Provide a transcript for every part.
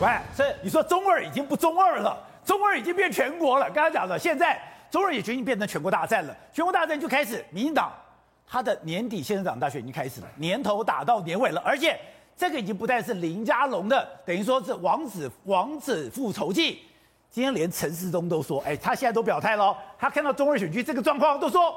喂，是你说中二已经不中二了，中二已经变全国了。刚才讲了，现在中二也决定变成全国大战了。全国大战就开始，民进党他的年底县长大选已经开始了，年头打到年尾了，而且这个已经不再是林家龙的，等于说是王子王子复仇记。今天连陈世忠都说，哎，他现在都表态了，他看到中二选区这个状况，都说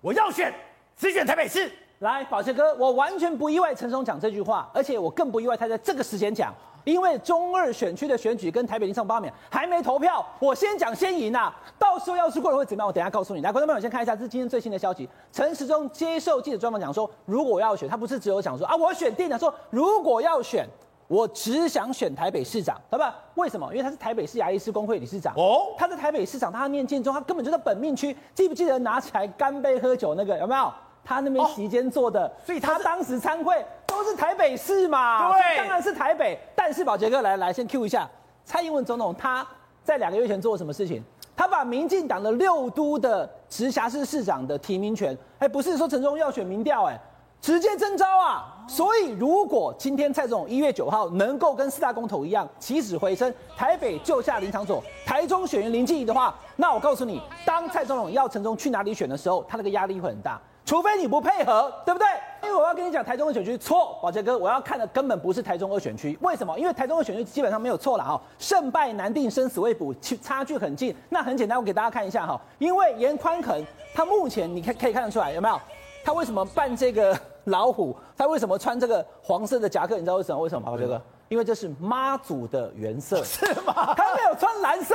我要选，只选台北市。来，宝杰哥，我完全不意外陈松讲这句话，而且我更不意外他在这个时间讲。因为中二选区的选举跟台北林上罢免还没投票，我先讲先赢呐、啊。到时候要是过了会怎么样？我等一下告诉你。来，观众朋友先看一下，这是今天最新的消息。陈时中接受记者专访讲说，如果要选，他不是只有讲说啊，我选定了。说如果要选，我只想选台北市长，好吧？为什么？因为他是台北市牙医师工会理事长哦。他在台北市长，他念建中，他根本就在本命区。记不记得拿起来干杯喝酒那个有没有？他那边席间坐的，所以他当时参会。都是台北市嘛，对，当然是台北。但是宝杰哥来来，先 Q 一下蔡英文总统，他在两个月前做了什么事情？他把民进党的六都的直辖市市长的提名权，哎，不是说陈忠要选民调，哎，直接征召啊。所以如果今天蔡总统一月九号能够跟四大公投一样起死回生，台北救下林昶佐，台中选员林静怡的话，那我告诉你，当蔡总统要陈忠去哪里选的时候，他那个压力会很大。除非你不配合，对不对？因为我要跟你讲，台中二选区错，宝杰哥，我要看的根本不是台中二选区，为什么？因为台中二选区基本上没有错了哈，胜败难定，生死未卜，差距很近。那很简单，我给大家看一下哈，因为严宽恒他目前你看可以看得出来有没有？他为什么扮这个老虎？他为什么穿这个黄色的夹克？你知道为什么？为什么？宝杰哥，因为这是妈祖的原色，是吗？他没有穿蓝色。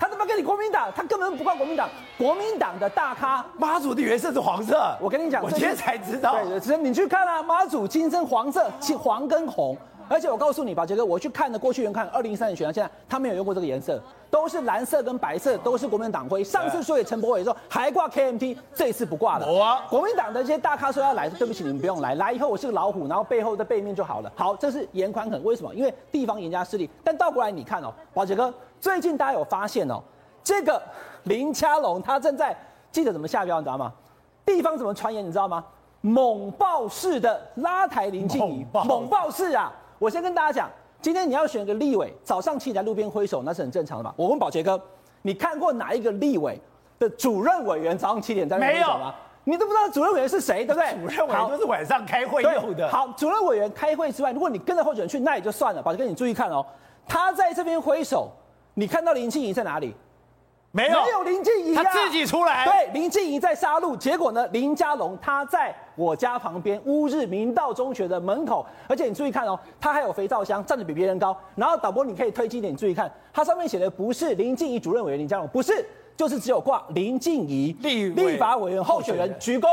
他怎么跟你国民党？他根本不靠国民党。国民党的大咖妈祖的原色是黄色。我跟你讲，我今天才知道。对，你去看啊，妈祖金身黄色，黄跟红。而且我告诉你，宝杰哥，我去看的过去原看二零一三年选到现在，他没有用过这个颜色，都是蓝色跟白色，都是国民党徽。上次说给陈柏伟的时候还挂 KMT，这一次不挂了。国民党的这些大咖说要来，对不起，你们不用来，来以后我是个老虎，然后背后的背面就好了。好，这是严宽很，为什么？因为地方严家势力。但倒过来你看哦，宝杰哥，最近大家有发现哦？这个林佳龙他正在记者怎么下标，你知道吗？地方怎么传言，你知道吗？猛爆式的拉抬林静仪，猛爆式啊！我先跟大家讲，今天你要选个立委，早上起来路边挥手，那是很正常的嘛。我问宝杰哥，你看过哪一个立委的主任委员早上七点在那边挥手吗？你都不知道主任委员是谁，对不对？主任委员都是晚上开会用的。好，主任委员开会之外，如果你跟着候选人去，那也就算了。宝杰哥，你注意看哦，他在这边挥手，你看到林庆怡在哪里？没有，没有林静怡、啊，他自己出来。对，林静怡在杀戮，结果呢？林佳龙他在我家旁边乌日明道中学的门口，而且你注意看哦，他还有肥皂箱，站得比别人高。然后导播你可以推近一点，你注意看，它上面写的不是林静怡主任委员林佳龙，不是，就是只有挂林静怡立立法委员候选人鞠躬。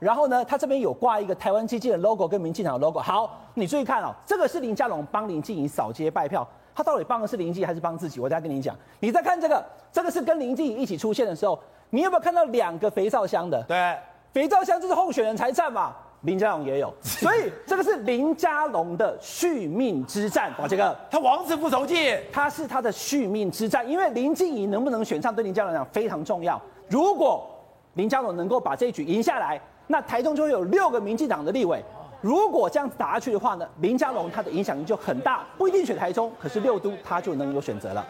然后呢，他这边有挂一个台湾基金的 logo 跟民进党的 logo。好，你注意看哦，这个是林佳龙帮林静怡扫街拜票。他到底帮的是林静仪还是帮自己？我再跟你讲，你再看这个，这个是跟林静仪一起出现的时候，你有没有看到两个肥皂箱的？对，肥皂箱就是候选人才占嘛，林佳龙也有，所以这个是林佳龙的续命之战。哇，这个他王子复仇记，他是他的续命之战，因为林静怡能不能选上，对林佳龙来讲非常重要。如果林佳龙能够把这一局赢下来，那台中就会有六个民进党的立委。如果这样子打下去的话呢，林佳龙他的影响力就很大，不一定选台中，可是六都他就能有选择了。